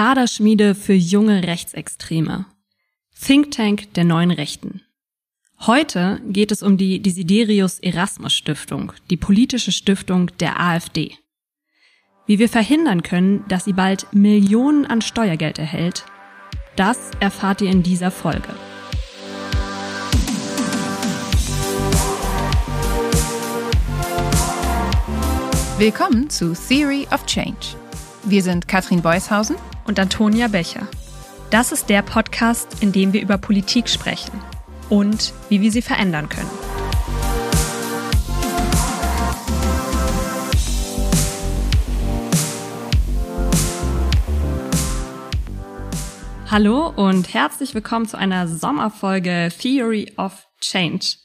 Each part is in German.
Kaderschmiede für junge Rechtsextreme. Think Tank der neuen Rechten. Heute geht es um die Desiderius Erasmus Stiftung, die politische Stiftung der AfD. Wie wir verhindern können, dass sie bald Millionen an Steuergeld erhält, das erfahrt ihr in dieser Folge. Willkommen zu Theory of Change. Wir sind Katrin Beushausen und Antonia Becher. Das ist der Podcast, in dem wir über Politik sprechen und wie wir sie verändern können. Hallo und herzlich willkommen zu einer Sommerfolge Theory of Change.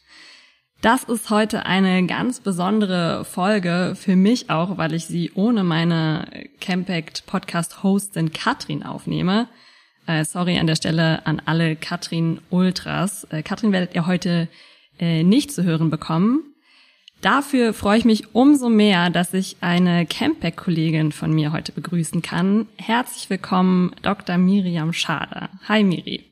Das ist heute eine ganz besondere Folge für mich auch, weil ich sie ohne meine Campact Podcast Hostin Katrin aufnehme. Äh, sorry an der Stelle an alle Katrin Ultras. Äh, Katrin werdet ihr heute äh, nicht zu hören bekommen. Dafür freue ich mich umso mehr, dass ich eine Campact-Kollegin von mir heute begrüßen kann. Herzlich willkommen, Dr. Miriam Schader. Hi, Miri.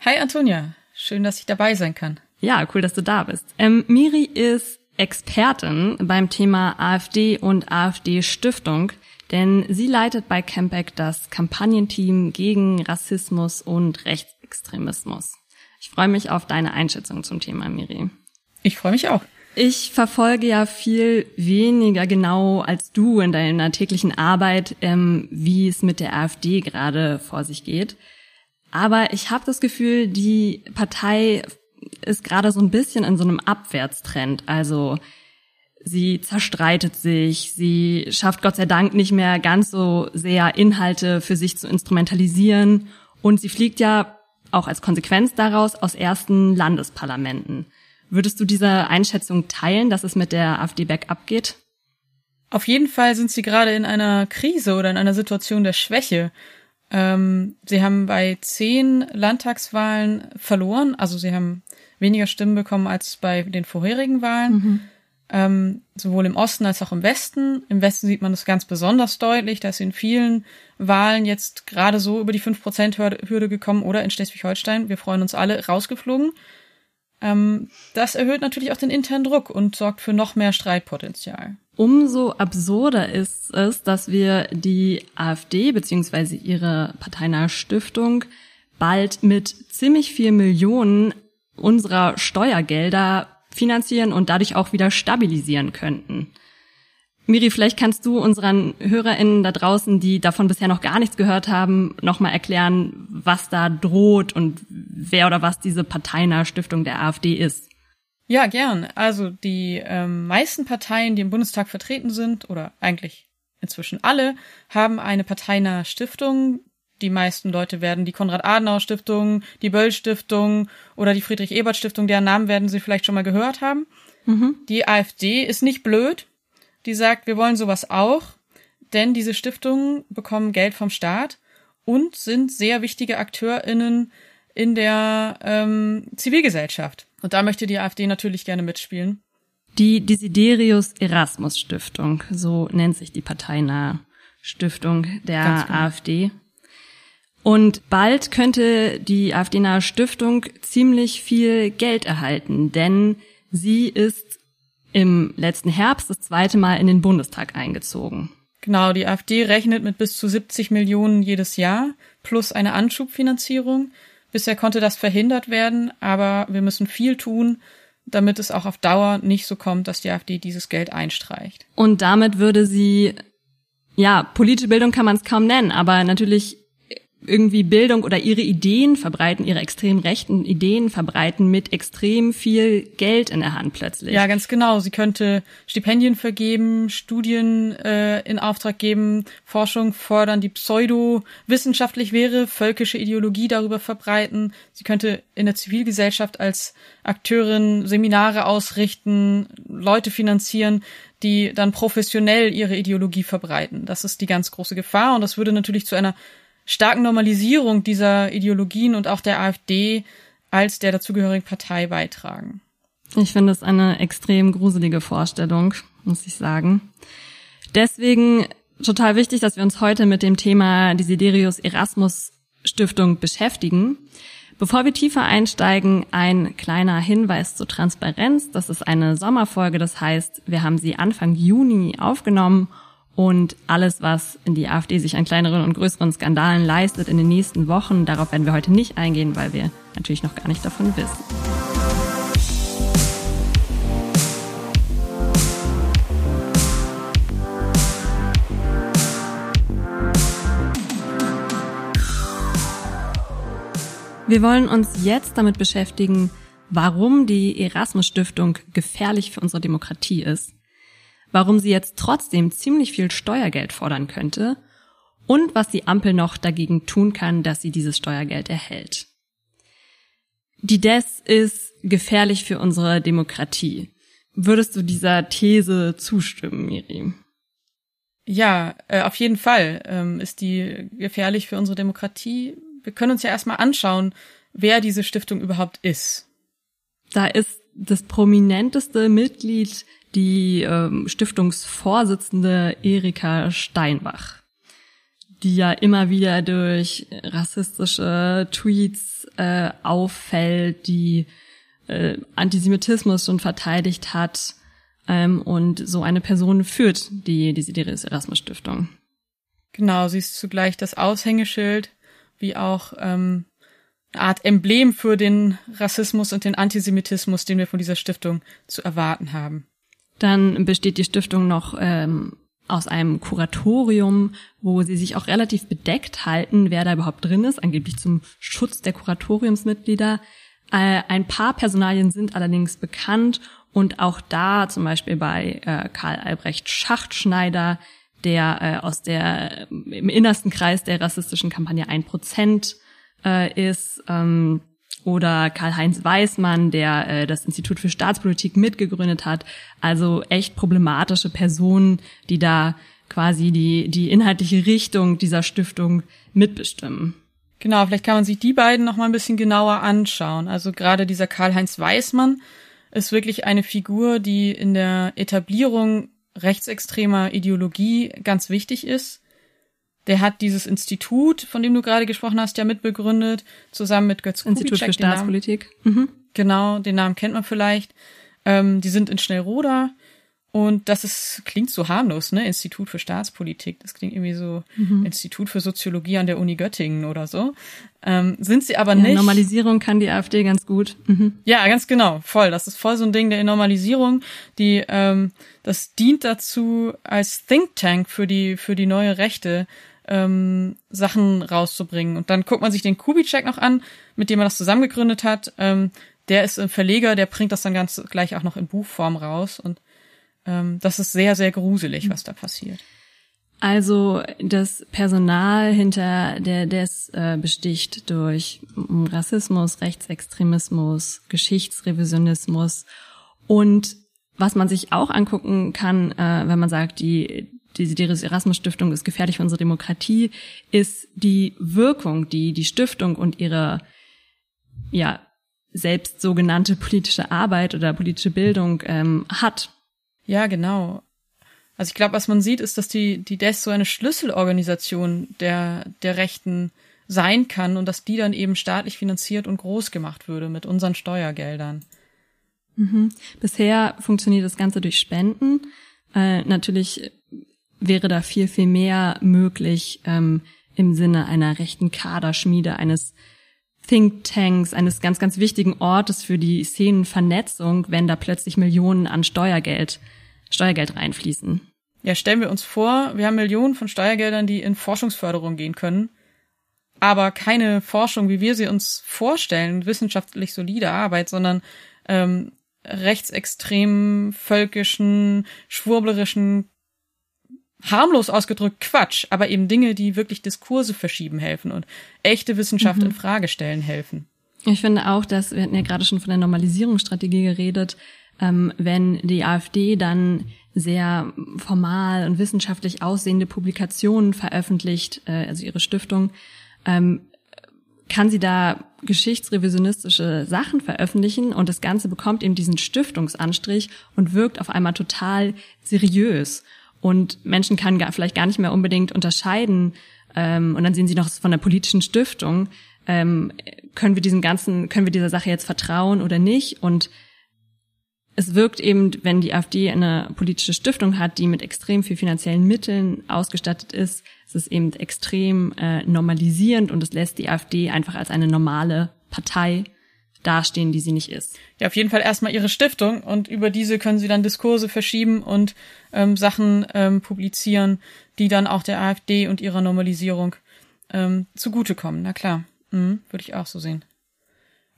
Hi, Antonia. Schön, dass ich dabei sein kann. Ja, cool, dass du da bist. Ähm, Miri ist Expertin beim Thema AfD und AfD-Stiftung, denn sie leitet bei Campact das Kampagnenteam gegen Rassismus und Rechtsextremismus. Ich freue mich auf deine Einschätzung zum Thema, Miri. Ich freue mich auch. Ich verfolge ja viel weniger genau als du in deiner täglichen Arbeit, ähm, wie es mit der AfD gerade vor sich geht. Aber ich habe das Gefühl, die Partei ist gerade so ein bisschen in so einem Abwärtstrend. Also sie zerstreitet sich, sie schafft Gott sei Dank nicht mehr ganz so sehr Inhalte für sich zu instrumentalisieren und sie fliegt ja auch als Konsequenz daraus aus ersten Landesparlamenten. Würdest du diese Einschätzung teilen, dass es mit der AfD bergab geht? Auf jeden Fall sind sie gerade in einer Krise oder in einer Situation der Schwäche. Ähm, sie haben bei zehn Landtagswahlen verloren, also sie haben weniger Stimmen bekommen als bei den vorherigen Wahlen. Mhm. Ähm, sowohl im Osten als auch im Westen. Im Westen sieht man das ganz besonders deutlich, dass in vielen Wahlen jetzt gerade so über die 5%-Hürde gekommen oder in Schleswig-Holstein, wir freuen uns alle, rausgeflogen. Ähm, das erhöht natürlich auch den internen Druck und sorgt für noch mehr Streitpotenzial. Umso absurder ist es, dass wir die AfD bzw. ihre parteinahe Stiftung bald mit ziemlich viel Millionen unserer Steuergelder finanzieren und dadurch auch wieder stabilisieren könnten. Miri, vielleicht kannst du unseren HörerInnen da draußen, die davon bisher noch gar nichts gehört haben, nochmal erklären, was da droht und wer oder was diese parteinahe Stiftung der AfD ist. Ja, gern. Also die ähm, meisten Parteien, die im Bundestag vertreten sind, oder eigentlich inzwischen alle, haben eine parteinahe Stiftung, die meisten Leute werden die Konrad-Adenauer-Stiftung, die Böll-Stiftung oder die Friedrich-Ebert-Stiftung, deren Namen werden Sie vielleicht schon mal gehört haben. Mhm. Die AfD ist nicht blöd. Die sagt, wir wollen sowas auch, denn diese Stiftungen bekommen Geld vom Staat und sind sehr wichtige AkteurInnen in der ähm, Zivilgesellschaft. Und da möchte die AfD natürlich gerne mitspielen. Die Desiderius Erasmus Stiftung, so nennt sich die parteinahe Stiftung der genau. AfD. Und bald könnte die AfD-nahe Stiftung ziemlich viel Geld erhalten, denn sie ist im letzten Herbst das zweite Mal in den Bundestag eingezogen. Genau, die AfD rechnet mit bis zu 70 Millionen jedes Jahr plus eine Anschubfinanzierung. Bisher konnte das verhindert werden, aber wir müssen viel tun, damit es auch auf Dauer nicht so kommt, dass die AfD dieses Geld einstreicht. Und damit würde sie, ja, politische Bildung kann man es kaum nennen, aber natürlich irgendwie Bildung oder ihre Ideen verbreiten, ihre extrem rechten Ideen verbreiten mit extrem viel Geld in der Hand plötzlich. Ja, ganz genau. Sie könnte Stipendien vergeben, Studien äh, in Auftrag geben, Forschung fördern, die pseudo-wissenschaftlich wäre, völkische Ideologie darüber verbreiten. Sie könnte in der Zivilgesellschaft als Akteurin Seminare ausrichten, Leute finanzieren, die dann professionell ihre Ideologie verbreiten. Das ist die ganz große Gefahr und das würde natürlich zu einer starken Normalisierung dieser Ideologien und auch der AfD als der dazugehörigen Partei beitragen. Ich finde es eine extrem gruselige Vorstellung, muss ich sagen. Deswegen total wichtig, dass wir uns heute mit dem Thema Desiderius Erasmus Stiftung beschäftigen. Bevor wir tiefer einsteigen, ein kleiner Hinweis zur Transparenz. Das ist eine Sommerfolge, das heißt, wir haben sie Anfang Juni aufgenommen und alles, was in die AfD sich an kleineren und größeren Skandalen leistet in den nächsten Wochen, darauf werden wir heute nicht eingehen, weil wir natürlich noch gar nicht davon wissen. Wir wollen uns jetzt damit beschäftigen, warum die Erasmus Stiftung gefährlich für unsere Demokratie ist, warum sie jetzt trotzdem ziemlich viel Steuergeld fordern könnte und was die Ampel noch dagegen tun kann, dass sie dieses Steuergeld erhält. Die DES ist gefährlich für unsere Demokratie. Würdest du dieser These zustimmen, Miri? Ja, äh, auf jeden Fall ähm, ist die gefährlich für unsere Demokratie wir können uns ja erstmal anschauen, wer diese Stiftung überhaupt ist. Da ist das prominenteste Mitglied die ähm, Stiftungsvorsitzende Erika Steinbach, die ja immer wieder durch rassistische Tweets äh, auffällt, die äh, Antisemitismus schon verteidigt hat ähm, und so eine Person führt die Desiderius Erasmus Stiftung. Genau, sie ist zugleich das Aushängeschild wie auch ähm, eine Art Emblem für den Rassismus und den Antisemitismus, den wir von dieser Stiftung zu erwarten haben. Dann besteht die Stiftung noch ähm, aus einem Kuratorium, wo sie sich auch relativ bedeckt halten, wer da überhaupt drin ist, angeblich zum Schutz der Kuratoriumsmitglieder. Äh, ein paar Personalien sind allerdings bekannt und auch da zum Beispiel bei äh, Karl Albrecht Schachtschneider der äh, aus der im innersten Kreis der rassistischen Kampagne ein Prozent äh, ist, ähm, oder Karl-Heinz Weismann, der äh, das Institut für Staatspolitik mitgegründet hat. Also echt problematische Personen, die da quasi die, die inhaltliche Richtung dieser Stiftung mitbestimmen. Genau, vielleicht kann man sich die beiden noch mal ein bisschen genauer anschauen. Also gerade dieser Karl-Heinz Weismann ist wirklich eine Figur, die in der Etablierung rechtsextremer Ideologie ganz wichtig ist. Der hat dieses Institut, von dem du gerade gesprochen hast, ja mitbegründet, zusammen mit Götz Institut Kubitschek, für Staatspolitik. Mhm. Genau, den Namen kennt man vielleicht. Ähm, die sind in Schnellroda und das ist, klingt so harmlos, ne? Institut für Staatspolitik. Das klingt irgendwie so mhm. Institut für Soziologie an der Uni Göttingen oder so. Ähm, sind sie aber ja, nicht. Normalisierung kann die AfD ganz gut. Mhm. Ja, ganz genau, voll. Das ist voll so ein Ding der Normalisierung. Die, ähm, das dient dazu, als Think Tank für die, für die neue Rechte ähm, Sachen rauszubringen. Und dann guckt man sich den Kubitschek noch an, mit dem man das zusammengegründet hat. Ähm, der ist ein Verleger, der bringt das dann ganz gleich auch noch in Buchform raus und ähm, das ist sehr, sehr gruselig, was da passiert. Also das Personal hinter der DES äh, besticht durch Rassismus, Rechtsextremismus, Geschichtsrevisionismus und was man sich auch angucken kann, äh, wenn man sagt, die die Desiderius Erasmus Stiftung ist gefährlich für unsere Demokratie, ist die Wirkung, die die Stiftung und ihre ja selbst sogenannte politische Arbeit oder politische Bildung ähm, hat. Ja, genau. Also ich glaube, was man sieht, ist, dass die, die DES so eine Schlüsselorganisation der, der Rechten sein kann und dass die dann eben staatlich finanziert und groß gemacht würde mit unseren Steuergeldern. Mhm. Bisher funktioniert das Ganze durch Spenden. Äh, natürlich wäre da viel, viel mehr möglich ähm, im Sinne einer rechten Kaderschmiede, eines Thinktanks, eines ganz, ganz wichtigen Ortes für die Szenenvernetzung, wenn da plötzlich Millionen an Steuergeld, Steuergeld reinfließen. Ja, stellen wir uns vor, wir haben Millionen von Steuergeldern, die in Forschungsförderung gehen können, aber keine Forschung, wie wir sie uns vorstellen, wissenschaftlich solide Arbeit, sondern ähm, rechtsextremen, völkischen, schwurblerischen harmlos ausgedrückt Quatsch, aber eben Dinge, die wirklich Diskurse verschieben helfen und echte Wissenschaft mhm. in Frage stellen helfen. Ich finde auch, dass wir hatten ja gerade schon von der Normalisierungsstrategie geredet, ähm, wenn die AfD dann sehr formal und wissenschaftlich aussehende Publikationen veröffentlicht, äh, also ihre Stiftung, ähm, kann sie da geschichtsrevisionistische Sachen veröffentlichen und das Ganze bekommt eben diesen Stiftungsanstrich und wirkt auf einmal total seriös. Und Menschen kann gar, vielleicht gar nicht mehr unbedingt unterscheiden. Ähm, und dann sehen sie noch von der politischen Stiftung. Ähm, können wir diesem ganzen, können wir dieser Sache jetzt vertrauen oder nicht? Und es wirkt eben, wenn die AfD eine politische Stiftung hat, die mit extrem viel finanziellen Mitteln ausgestattet ist, es ist eben extrem äh, normalisierend und es lässt die AfD einfach als eine normale Partei dastehen, die sie nicht ist. Ja, auf jeden Fall erstmal ihre Stiftung und über diese können sie dann Diskurse verschieben und ähm, Sachen ähm, publizieren, die dann auch der AfD und ihrer Normalisierung ähm, zugutekommen. Na klar, mhm, würde ich auch so sehen.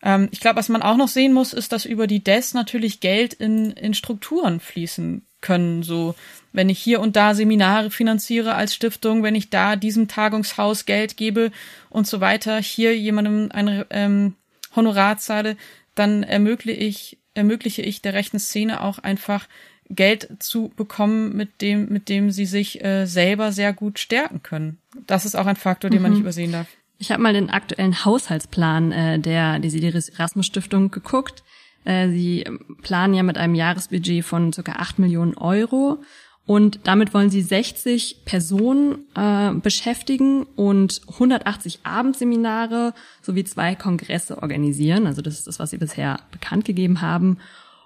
Ähm, ich glaube, was man auch noch sehen muss, ist, dass über die DES natürlich Geld in, in Strukturen fließen können. So, wenn ich hier und da Seminare finanziere als Stiftung, wenn ich da diesem Tagungshaus Geld gebe und so weiter, hier jemandem ein ähm, Honorar zahle, dann ermögliche ich, ermögliche ich der rechten Szene auch einfach Geld zu bekommen, mit dem, mit dem sie sich äh, selber sehr gut stärken können. Das ist auch ein Faktor, den mhm. man nicht übersehen darf. Ich habe mal den aktuellen Haushaltsplan äh, der Desiderius Erasmus Stiftung geguckt. Äh, sie planen ja mit einem Jahresbudget von circa acht Millionen Euro und damit wollen sie 60 Personen äh, beschäftigen und 180 Abendseminare sowie zwei Kongresse organisieren. Also das ist das, was sie bisher bekannt gegeben haben.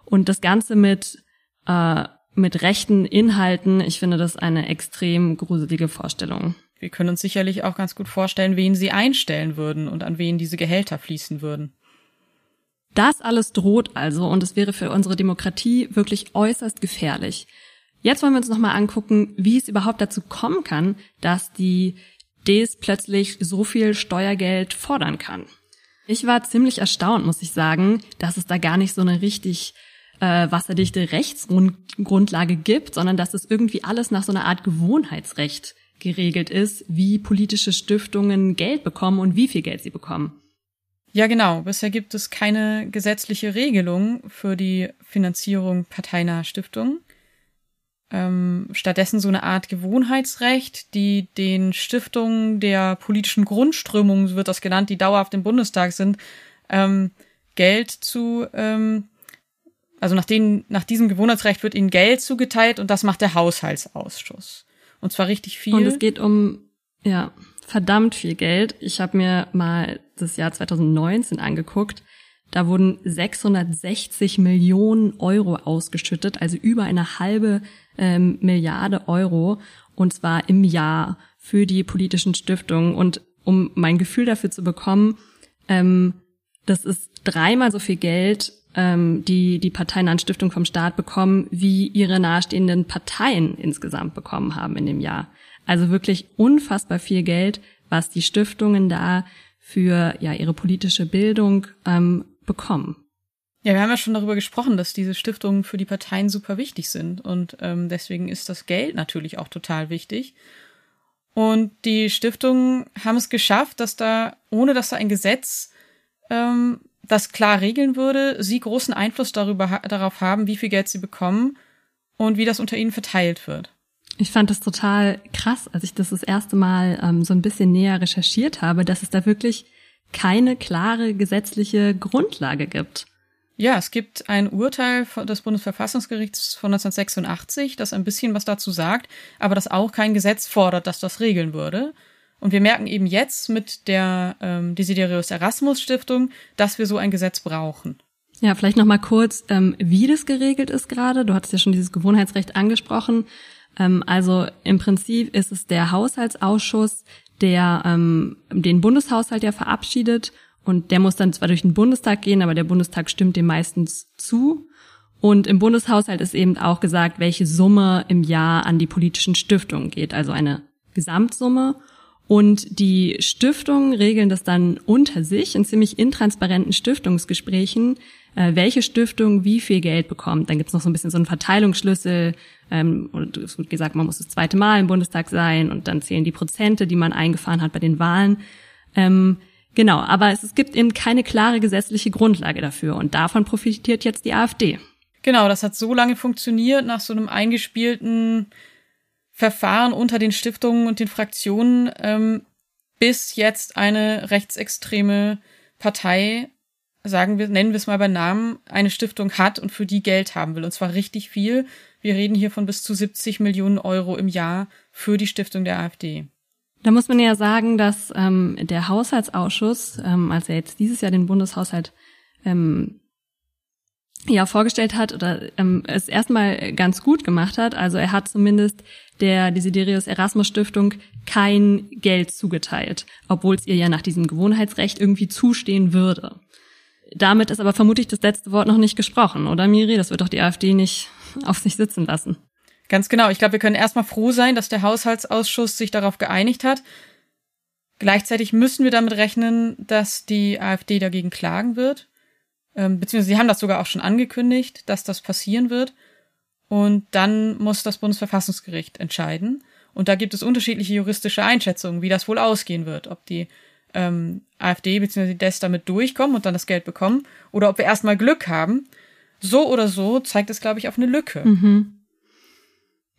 Und das Ganze mit, äh, mit rechten Inhalten. Ich finde das eine extrem gruselige Vorstellung. Wir können uns sicherlich auch ganz gut vorstellen, wen sie einstellen würden und an wen diese Gehälter fließen würden. Das alles droht also und es wäre für unsere Demokratie wirklich äußerst gefährlich. Jetzt wollen wir uns nochmal angucken, wie es überhaupt dazu kommen kann, dass die Ds plötzlich so viel Steuergeld fordern kann. Ich war ziemlich erstaunt, muss ich sagen, dass es da gar nicht so eine richtig äh, wasserdichte Rechtsgrundlage gibt, sondern dass es irgendwie alles nach so einer Art Gewohnheitsrecht geregelt ist, wie politische Stiftungen Geld bekommen und wie viel Geld sie bekommen. Ja, genau. Bisher gibt es keine gesetzliche Regelung für die Finanzierung parteinaher Stiftungen. Ähm, stattdessen so eine Art Gewohnheitsrecht, die den Stiftungen der politischen Grundströmungen, so wird das genannt, die dauerhaft im Bundestag sind, ähm, Geld zu, ähm, also nach, denen, nach diesem Gewohnheitsrecht wird ihnen Geld zugeteilt und das macht der Haushaltsausschuss. Und zwar richtig viel. Und es geht um, ja, verdammt viel Geld. Ich habe mir mal das Jahr 2019 angeguckt. Da wurden 660 Millionen Euro ausgeschüttet, also über eine halbe ähm, Milliarde Euro, und zwar im Jahr für die politischen Stiftungen. Und um mein Gefühl dafür zu bekommen, ähm, das ist dreimal so viel Geld ähm, die die parteinahen Stiftungen vom Staat bekommen, wie ihre nahestehenden Parteien insgesamt bekommen haben in dem Jahr. Also wirklich unfassbar viel Geld, was die Stiftungen da für ja ihre politische Bildung ähm, bekommen. Ja, wir haben ja schon darüber gesprochen, dass diese Stiftungen für die Parteien super wichtig sind und ähm, deswegen ist das Geld natürlich auch total wichtig. Und die Stiftungen haben es geschafft, dass da, ohne dass da ein Gesetz ähm, das klar regeln würde, sie großen Einfluss darüber darauf haben, wie viel Geld sie bekommen und wie das unter ihnen verteilt wird. Ich fand das total krass, als ich das das erste Mal ähm, so ein bisschen näher recherchiert habe, dass es da wirklich keine klare gesetzliche Grundlage gibt. Ja, es gibt ein Urteil des Bundesverfassungsgerichts von 1986, das ein bisschen was dazu sagt, aber das auch kein Gesetz fordert, das das regeln würde. Und wir merken eben jetzt mit der ähm, Desiderius Erasmus Stiftung, dass wir so ein Gesetz brauchen. Ja, vielleicht noch mal kurz, ähm, wie das geregelt ist gerade. Du hattest ja schon dieses Gewohnheitsrecht angesprochen. Ähm, also im Prinzip ist es der Haushaltsausschuss, der ähm, den Bundeshaushalt ja verabschiedet und der muss dann zwar durch den Bundestag gehen, aber der Bundestag stimmt dem meistens zu. Und im Bundeshaushalt ist eben auch gesagt, welche Summe im Jahr an die politischen Stiftungen geht, also eine Gesamtsumme. Und die Stiftungen regeln das dann unter sich in ziemlich intransparenten Stiftungsgesprächen, äh, welche Stiftung wie viel Geld bekommt. Dann gibt's noch so ein bisschen so einen Verteilungsschlüssel. Ähm, und es wird gesagt, man muss das zweite Mal im Bundestag sein und dann zählen die Prozente, die man eingefahren hat bei den Wahlen. Ähm, genau, aber es, es gibt eben keine klare gesetzliche Grundlage dafür und davon profitiert jetzt die AfD. Genau, das hat so lange funktioniert nach so einem eingespielten Verfahren unter den Stiftungen und den Fraktionen, ähm, bis jetzt eine rechtsextreme Partei, sagen wir, nennen wir es mal bei Namen, eine Stiftung hat und für die Geld haben will. Und zwar richtig viel. Wir reden hier von bis zu 70 Millionen Euro im Jahr für die Stiftung der AfD. Da muss man ja sagen, dass ähm, der Haushaltsausschuss, ähm, als er jetzt dieses Jahr den Bundeshaushalt ähm, ja vorgestellt hat oder ähm, es erstmal ganz gut gemacht hat. Also er hat zumindest der Desiderius Erasmus Stiftung kein Geld zugeteilt, obwohl es ihr ja nach diesem Gewohnheitsrecht irgendwie zustehen würde. Damit ist aber vermutlich das letzte Wort noch nicht gesprochen, oder Miri? Das wird doch die AfD nicht auf sich sitzen lassen. Ganz genau. Ich glaube, wir können erstmal froh sein, dass der Haushaltsausschuss sich darauf geeinigt hat. Gleichzeitig müssen wir damit rechnen, dass die AfD dagegen klagen wird. Ähm, beziehungsweise sie haben das sogar auch schon angekündigt, dass das passieren wird. Und dann muss das Bundesverfassungsgericht entscheiden. Und da gibt es unterschiedliche juristische Einschätzungen, wie das wohl ausgehen wird. Ob die ähm, AfD bzw. DES damit durchkommen und dann das Geld bekommen oder ob wir erstmal Glück haben. So oder so zeigt es, glaube ich, auf eine Lücke. Mhm.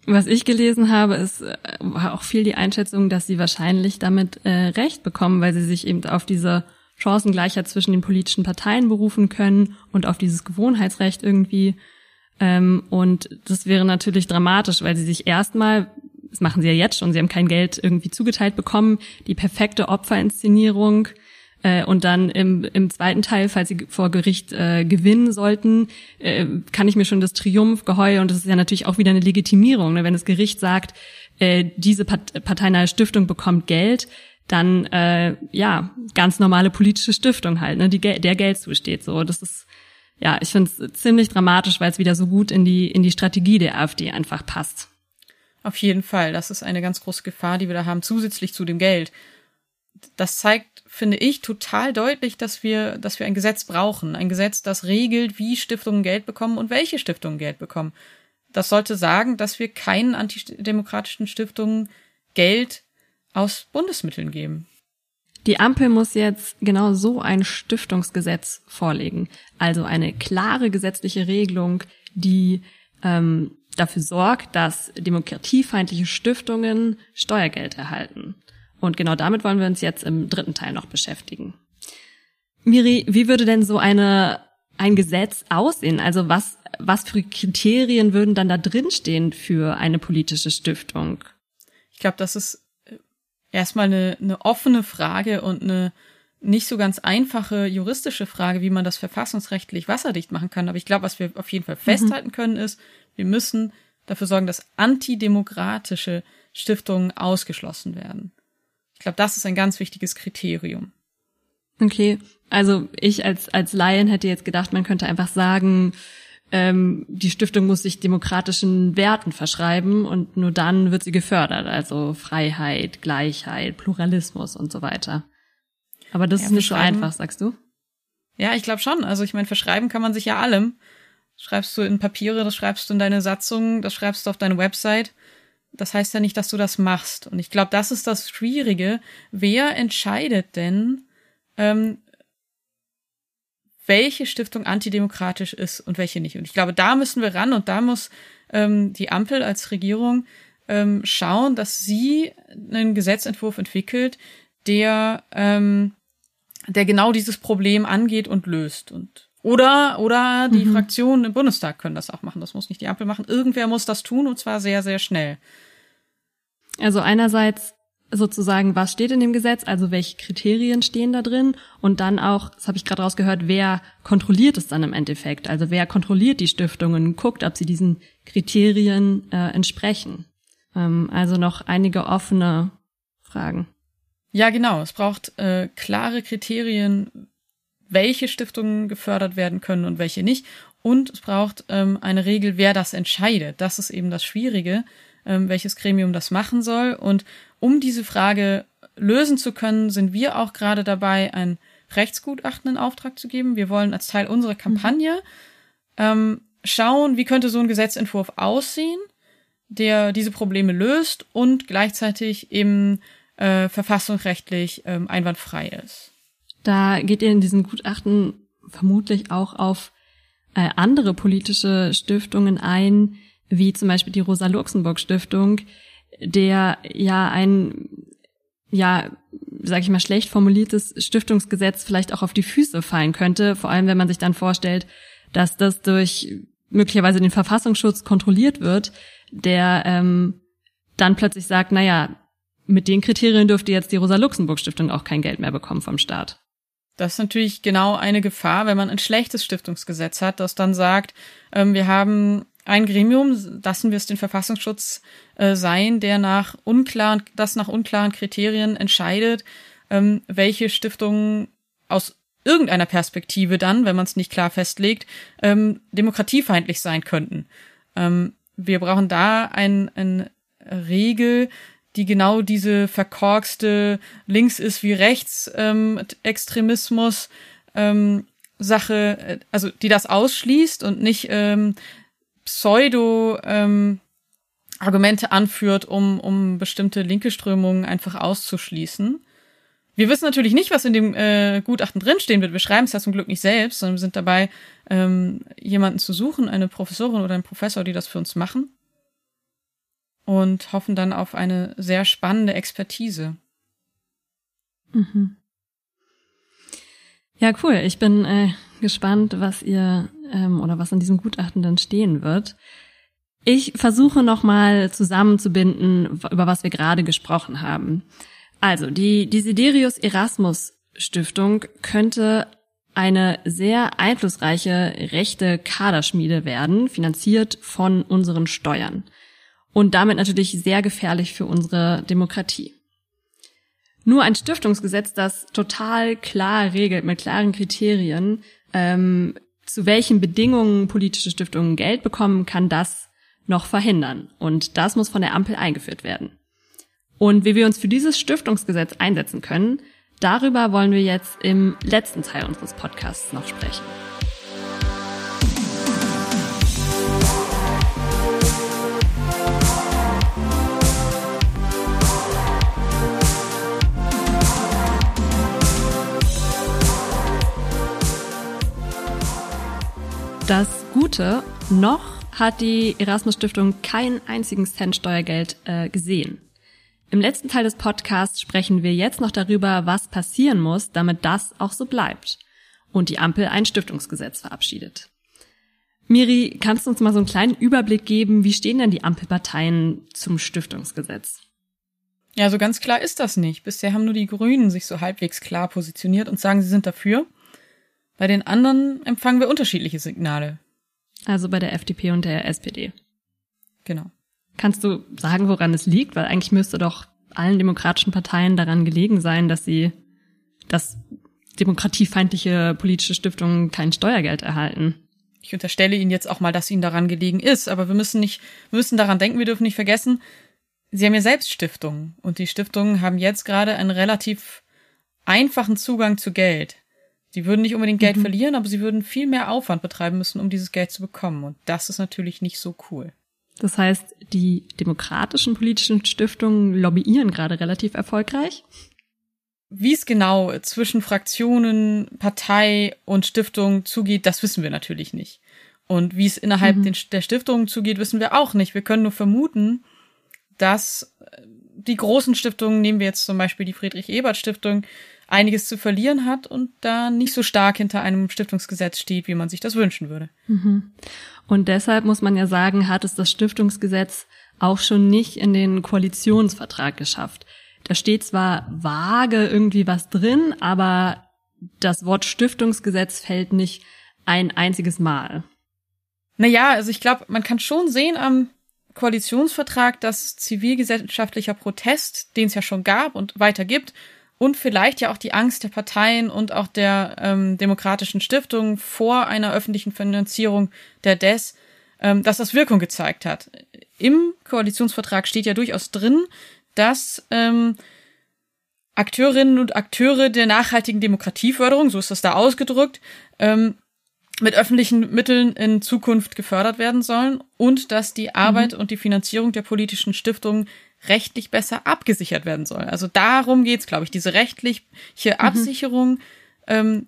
Was ich gelesen habe, ist äh, auch viel die Einschätzung, dass sie wahrscheinlich damit äh, Recht bekommen, weil sie sich eben auf diese Chancengleichheit zwischen den politischen Parteien berufen können und auf dieses Gewohnheitsrecht irgendwie. Ähm, und das wäre natürlich dramatisch, weil sie sich erstmal, das machen sie ja jetzt schon, sie haben kein Geld irgendwie zugeteilt bekommen, die perfekte Opferinszenierung äh, und dann im, im zweiten Teil, falls sie vor Gericht äh, gewinnen sollten, äh, kann ich mir schon das Triumphgeheul, und das ist ja natürlich auch wieder eine Legitimierung, ne? wenn das Gericht sagt, äh, diese Part parteinahe Stiftung bekommt Geld, dann äh, ja ganz normale politische Stiftung halt, ne, die der Geld zusteht. So, das ist ja, ich finde es ziemlich dramatisch, weil es wieder so gut in die in die Strategie der AfD einfach passt. Auf jeden Fall, das ist eine ganz große Gefahr, die wir da haben, zusätzlich zu dem Geld das zeigt, finde ich, total deutlich, dass wir, dass wir ein Gesetz brauchen. Ein Gesetz, das regelt, wie Stiftungen Geld bekommen und welche Stiftungen Geld bekommen. Das sollte sagen, dass wir keinen antidemokratischen Stiftungen Geld aus Bundesmitteln geben. Die Ampel muss jetzt genau so ein Stiftungsgesetz vorlegen. Also eine klare gesetzliche Regelung, die ähm, dafür sorgt, dass demokratiefeindliche Stiftungen Steuergeld erhalten. Und genau damit wollen wir uns jetzt im dritten Teil noch beschäftigen. Miri, wie würde denn so eine, ein Gesetz aussehen? Also was, was für Kriterien würden dann da drinstehen für eine politische Stiftung? Ich glaube, das ist äh, erstmal eine, eine offene Frage und eine nicht so ganz einfache juristische Frage, wie man das verfassungsrechtlich wasserdicht machen kann. Aber ich glaube, was wir auf jeden Fall mhm. festhalten mhm. können, ist, wir müssen dafür sorgen, dass antidemokratische Stiftungen ausgeschlossen werden. Ich glaube, das ist ein ganz wichtiges Kriterium. Okay, also ich als als Laien hätte jetzt gedacht, man könnte einfach sagen, ähm, die Stiftung muss sich demokratischen Werten verschreiben und nur dann wird sie gefördert, also Freiheit, Gleichheit, Pluralismus und so weiter. Aber das ja, ist nicht so einfach, sagst du? Ja, ich glaube schon. Also ich meine, verschreiben kann man sich ja allem. Schreibst du in Papiere, das schreibst du in deine Satzung, das schreibst du auf deine Website das heißt ja nicht, dass du das machst. Und ich glaube, das ist das Schwierige. Wer entscheidet denn, ähm, welche Stiftung antidemokratisch ist und welche nicht? Und ich glaube, da müssen wir ran und da muss ähm, die Ampel als Regierung ähm, schauen, dass sie einen Gesetzentwurf entwickelt, der, ähm, der genau dieses Problem angeht und löst. Und oder, oder die mhm. Fraktionen im Bundestag können das auch machen. Das muss nicht die Ampel machen. Irgendwer muss das tun und zwar sehr, sehr schnell. Also einerseits sozusagen, was steht in dem Gesetz, also welche Kriterien stehen da drin und dann auch, das habe ich gerade rausgehört, wer kontrolliert es dann im Endeffekt? Also wer kontrolliert die Stiftungen, guckt, ob sie diesen Kriterien äh, entsprechen. Ähm, also noch einige offene Fragen. Ja, genau. Es braucht äh, klare Kriterien, welche Stiftungen gefördert werden können und welche nicht. Und es braucht ähm, eine Regel, wer das entscheidet. Das ist eben das Schwierige, ähm, welches Gremium das machen soll. Und um diese Frage lösen zu können, sind wir auch gerade dabei, ein Rechtsgutachten in Auftrag zu geben. Wir wollen als Teil unserer Kampagne ähm, schauen, wie könnte so ein Gesetzentwurf aussehen, der diese Probleme löst und gleichzeitig eben äh, verfassungsrechtlich ähm, einwandfrei ist. Da geht ihr in diesem Gutachten vermutlich auch auf äh, andere politische Stiftungen ein, wie zum Beispiel die Rosa-Luxemburg-Stiftung, der ja ein, ja, sag ich mal, schlecht formuliertes Stiftungsgesetz vielleicht auch auf die Füße fallen könnte, vor allem wenn man sich dann vorstellt, dass das durch möglicherweise den Verfassungsschutz kontrolliert wird, der ähm, dann plötzlich sagt, naja, mit den Kriterien dürfte jetzt die Rosa-Luxemburg-Stiftung auch kein Geld mehr bekommen vom Staat. Das ist natürlich genau eine Gefahr, wenn man ein schlechtes Stiftungsgesetz hat, das dann sagt, ähm, wir haben ein Gremium, lassen wir es den Verfassungsschutz äh, sein, der nach unklaren, das nach unklaren Kriterien entscheidet, ähm, welche Stiftungen aus irgendeiner Perspektive dann, wenn man es nicht klar festlegt, ähm, demokratiefeindlich sein könnten. Ähm, wir brauchen da ein, ein Regel, die genau diese verkorkste links ist wie rechts ähm, Extremismus ähm, Sache, äh, also die das ausschließt und nicht ähm, Pseudo ähm, Argumente anführt, um, um bestimmte linke Strömungen einfach auszuschließen. Wir wissen natürlich nicht, was in dem äh, Gutachten drinstehen wird. Wir schreiben es ja zum Glück nicht selbst, sondern wir sind dabei, ähm, jemanden zu suchen, eine Professorin oder einen Professor, die das für uns machen und hoffen dann auf eine sehr spannende Expertise. Mhm. Ja, cool. Ich bin äh, gespannt, was ihr ähm, oder was in diesem Gutachten dann stehen wird. Ich versuche nochmal zusammenzubinden, über was wir gerade gesprochen haben. Also, die Desiderius Erasmus Stiftung könnte eine sehr einflussreiche rechte Kaderschmiede werden, finanziert von unseren Steuern und damit natürlich sehr gefährlich für unsere Demokratie. Nur ein Stiftungsgesetz, das total klar regelt, mit klaren Kriterien, ähm, zu welchen Bedingungen politische Stiftungen Geld bekommen, kann das noch verhindern. Und das muss von der Ampel eingeführt werden. Und wie wir uns für dieses Stiftungsgesetz einsetzen können, darüber wollen wir jetzt im letzten Teil unseres Podcasts noch sprechen. Das Gute, noch hat die Erasmus Stiftung keinen einzigen Cent Steuergeld äh, gesehen. Im letzten Teil des Podcasts sprechen wir jetzt noch darüber, was passieren muss, damit das auch so bleibt und die Ampel ein Stiftungsgesetz verabschiedet. Miri, kannst du uns mal so einen kleinen Überblick geben, wie stehen denn die Ampelparteien zum Stiftungsgesetz? Ja, so ganz klar ist das nicht. Bisher haben nur die Grünen sich so halbwegs klar positioniert und sagen, sie sind dafür. Bei den anderen empfangen wir unterschiedliche Signale. Also bei der FDP und der SPD. Genau. Kannst du sagen, woran es liegt? Weil eigentlich müsste doch allen demokratischen Parteien daran gelegen sein, dass sie, dass demokratiefeindliche politische Stiftungen kein Steuergeld erhalten. Ich unterstelle Ihnen jetzt auch mal, dass Ihnen daran gelegen ist, aber wir müssen nicht, wir müssen daran denken, wir dürfen nicht vergessen, Sie haben ja selbst Stiftungen und die Stiftungen haben jetzt gerade einen relativ einfachen Zugang zu Geld. Sie würden nicht unbedingt Geld mhm. verlieren, aber sie würden viel mehr Aufwand betreiben müssen, um dieses Geld zu bekommen. Und das ist natürlich nicht so cool. Das heißt, die demokratischen politischen Stiftungen lobbyieren gerade relativ erfolgreich? Wie es genau zwischen Fraktionen, Partei und Stiftung zugeht, das wissen wir natürlich nicht. Und wie es innerhalb mhm. der Stiftungen zugeht, wissen wir auch nicht. Wir können nur vermuten, dass die großen Stiftungen, nehmen wir jetzt zum Beispiel die Friedrich-Ebert-Stiftung, einiges zu verlieren hat und da nicht so stark hinter einem Stiftungsgesetz steht, wie man sich das wünschen würde. Mhm. Und deshalb muss man ja sagen, hat es das Stiftungsgesetz auch schon nicht in den Koalitionsvertrag geschafft. Da steht zwar vage irgendwie was drin, aber das Wort Stiftungsgesetz fällt nicht ein einziges Mal. Naja, also ich glaube, man kann schon sehen am Koalitionsvertrag, dass zivilgesellschaftlicher Protest, den es ja schon gab und weiter gibt, und vielleicht ja auch die Angst der Parteien und auch der ähm, demokratischen Stiftungen vor einer öffentlichen Finanzierung der DES, ähm, dass das Wirkung gezeigt hat. Im Koalitionsvertrag steht ja durchaus drin, dass ähm, Akteurinnen und Akteure der nachhaltigen Demokratieförderung, so ist das da ausgedrückt, ähm, mit öffentlichen Mitteln in Zukunft gefördert werden sollen und dass die Arbeit mhm. und die Finanzierung der politischen Stiftungen rechtlich besser abgesichert werden soll. Also darum geht's, glaube ich. Diese rechtliche mhm. Absicherung, ähm,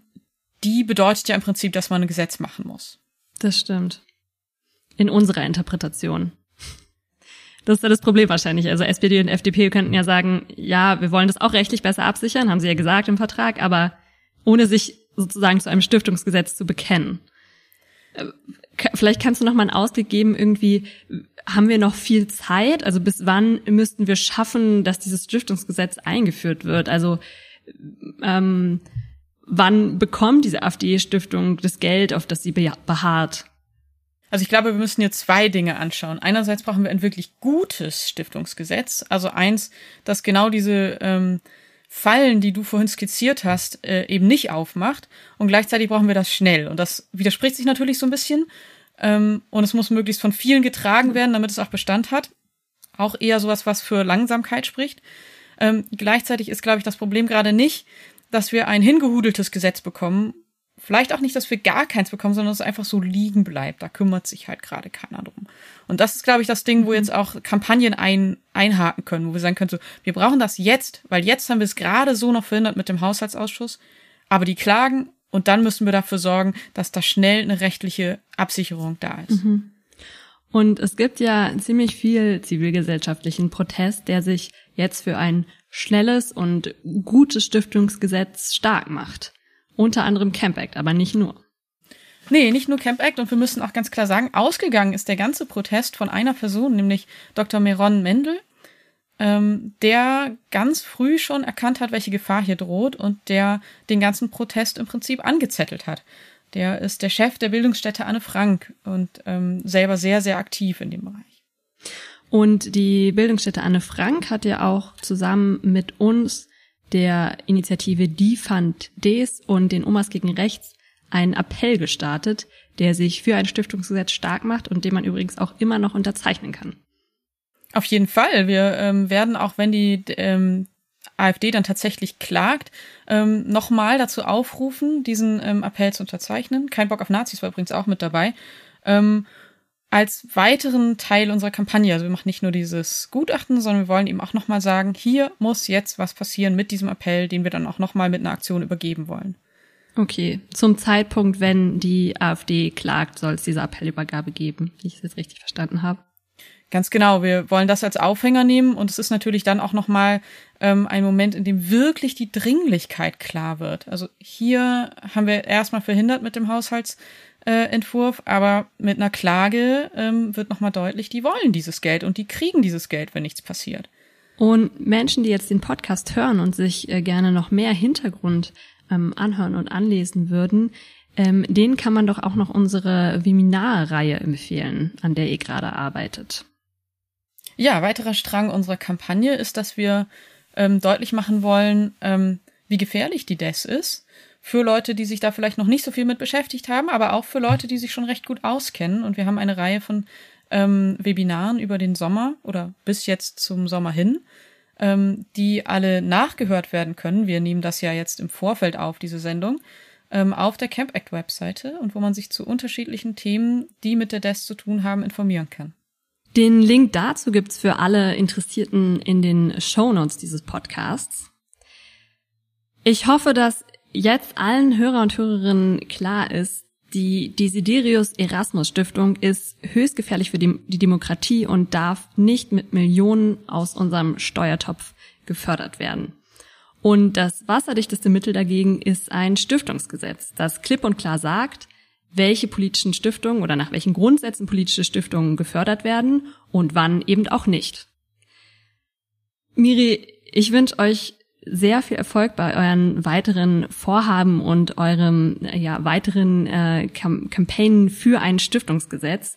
die bedeutet ja im Prinzip, dass man ein Gesetz machen muss. Das stimmt. In unserer Interpretation. Das ist ja das Problem wahrscheinlich. Also SPD und FDP könnten ja sagen, ja, wir wollen das auch rechtlich besser absichern, haben sie ja gesagt im Vertrag, aber ohne sich sozusagen zu einem Stiftungsgesetz zu bekennen. Äh, vielleicht kannst du noch mal einen Ausblick geben, irgendwie haben wir noch viel Zeit? Also bis wann müssten wir schaffen, dass dieses Stiftungsgesetz eingeführt wird? Also ähm, wann bekommt diese AfD-Stiftung das Geld, auf das sie beharrt? Also ich glaube, wir müssen hier zwei Dinge anschauen. Einerseits brauchen wir ein wirklich gutes Stiftungsgesetz, also eins, das genau diese ähm, Fallen, die du vorhin skizziert hast, äh, eben nicht aufmacht. Und gleichzeitig brauchen wir das schnell. Und das widerspricht sich natürlich so ein bisschen. Ähm, und es muss möglichst von vielen getragen werden, damit es auch Bestand hat. Auch eher sowas, was für Langsamkeit spricht. Ähm, gleichzeitig ist, glaube ich, das Problem gerade nicht, dass wir ein hingehudeltes Gesetz bekommen, Vielleicht auch nicht, dass wir gar keins bekommen, sondern dass es einfach so liegen bleibt. Da kümmert sich halt gerade keiner drum. Und das ist, glaube ich, das Ding, wo jetzt auch Kampagnen ein, einhaken können, wo wir sagen können, so, wir brauchen das jetzt, weil jetzt haben wir es gerade so noch verhindert mit dem Haushaltsausschuss. Aber die klagen und dann müssen wir dafür sorgen, dass da schnell eine rechtliche Absicherung da ist. Mhm. Und es gibt ja ziemlich viel zivilgesellschaftlichen Protest, der sich jetzt für ein schnelles und gutes Stiftungsgesetz stark macht. Unter anderem Camp Act, aber nicht nur. Nee, nicht nur Camp Act und wir müssen auch ganz klar sagen, ausgegangen ist der ganze Protest von einer Person, nämlich Dr. Meron Mendel, ähm, der ganz früh schon erkannt hat, welche Gefahr hier droht und der den ganzen Protest im Prinzip angezettelt hat. Der ist der Chef der Bildungsstätte Anne Frank und ähm, selber sehr, sehr aktiv in dem Bereich. Und die Bildungsstätte Anne Frank hat ja auch zusammen mit uns der Initiative Die Des und den Omas gegen Rechts einen Appell gestartet, der sich für ein Stiftungsgesetz stark macht und den man übrigens auch immer noch unterzeichnen kann. Auf jeden Fall. Wir ähm, werden, auch wenn die ähm, AfD dann tatsächlich klagt, ähm, nochmal dazu aufrufen, diesen ähm, Appell zu unterzeichnen. Kein Bock auf Nazis war übrigens auch mit dabei. Ähm, als weiteren Teil unserer Kampagne. Also wir machen nicht nur dieses Gutachten, sondern wir wollen eben auch nochmal sagen, hier muss jetzt was passieren mit diesem Appell, den wir dann auch nochmal mit einer Aktion übergeben wollen. Okay, zum Zeitpunkt, wenn die AfD klagt, soll es diese Appellübergabe geben, wie ich es jetzt richtig verstanden habe. Ganz genau, wir wollen das als Aufhänger nehmen und es ist natürlich dann auch nochmal ähm, ein Moment, in dem wirklich die Dringlichkeit klar wird. Also hier haben wir erstmal verhindert mit dem Haushalts äh, Entwurf, aber mit einer Klage ähm, wird nochmal deutlich, die wollen dieses Geld und die kriegen dieses Geld, wenn nichts passiert. Und Menschen, die jetzt den Podcast hören und sich äh, gerne noch mehr Hintergrund ähm, anhören und anlesen würden, ähm, denen kann man doch auch noch unsere Webinarreihe empfehlen, an der ihr gerade arbeitet. Ja, weiterer Strang unserer Kampagne ist, dass wir ähm, deutlich machen wollen, ähm, wie gefährlich die DES ist für Leute, die sich da vielleicht noch nicht so viel mit beschäftigt haben, aber auch für Leute, die sich schon recht gut auskennen. Und wir haben eine Reihe von ähm, Webinaren über den Sommer oder bis jetzt zum Sommer hin, ähm, die alle nachgehört werden können. Wir nehmen das ja jetzt im Vorfeld auf, diese Sendung, ähm, auf der Camp Act Webseite und wo man sich zu unterschiedlichen Themen, die mit der DES zu tun haben, informieren kann. Den Link dazu gibt's für alle Interessierten in den Show Notes dieses Podcasts. Ich hoffe, dass jetzt allen Hörer und Hörerinnen klar ist, die Desiderius Erasmus Stiftung ist höchst gefährlich für die, die, Demokratie und darf nicht mit Millionen aus unserem Steuertopf gefördert werden. Und das wasserdichteste Mittel dagegen ist ein Stiftungsgesetz, das klipp und klar sagt, welche politischen Stiftungen oder nach welchen Grundsätzen politische Stiftungen gefördert werden und wann eben auch nicht. Miri, ich wünsche euch sehr viel Erfolg bei euren weiteren Vorhaben und eurem ja, weiteren äh, Campaignen für ein Stiftungsgesetz.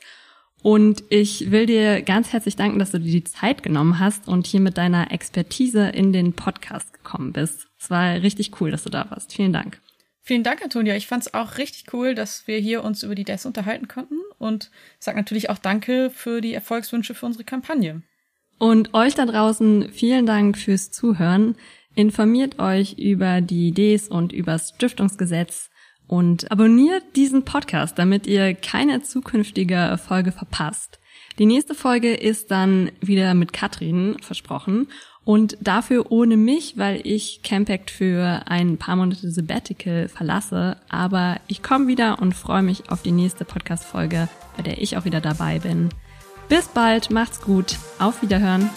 Und ich will dir ganz herzlich danken, dass du dir die Zeit genommen hast und hier mit deiner Expertise in den Podcast gekommen bist. Es war richtig cool, dass du da warst. Vielen Dank. Vielen Dank, Antonia. Ich fand es auch richtig cool, dass wir hier uns über die DES unterhalten konnten und sag natürlich auch Danke für die Erfolgswünsche für unsere Kampagne. Und euch da draußen vielen Dank fürs Zuhören. Informiert euch über die Ideen und übers Stiftungsgesetz und abonniert diesen Podcast, damit ihr keine zukünftige Folge verpasst. Die nächste Folge ist dann wieder mit Katrin versprochen und dafür ohne mich, weil ich Campact für ein paar Monate Sabbatical verlasse. Aber ich komme wieder und freue mich auf die nächste Podcast-Folge, bei der ich auch wieder dabei bin. Bis bald, macht's gut, auf Wiederhören.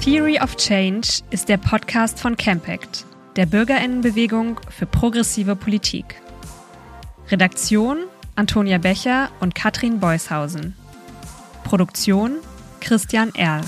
Theory of Change ist der Podcast von Campact, der Bürgerinnenbewegung für progressive Politik. Redaktion Antonia Becher und Katrin Beushausen. Produktion Christian Erl.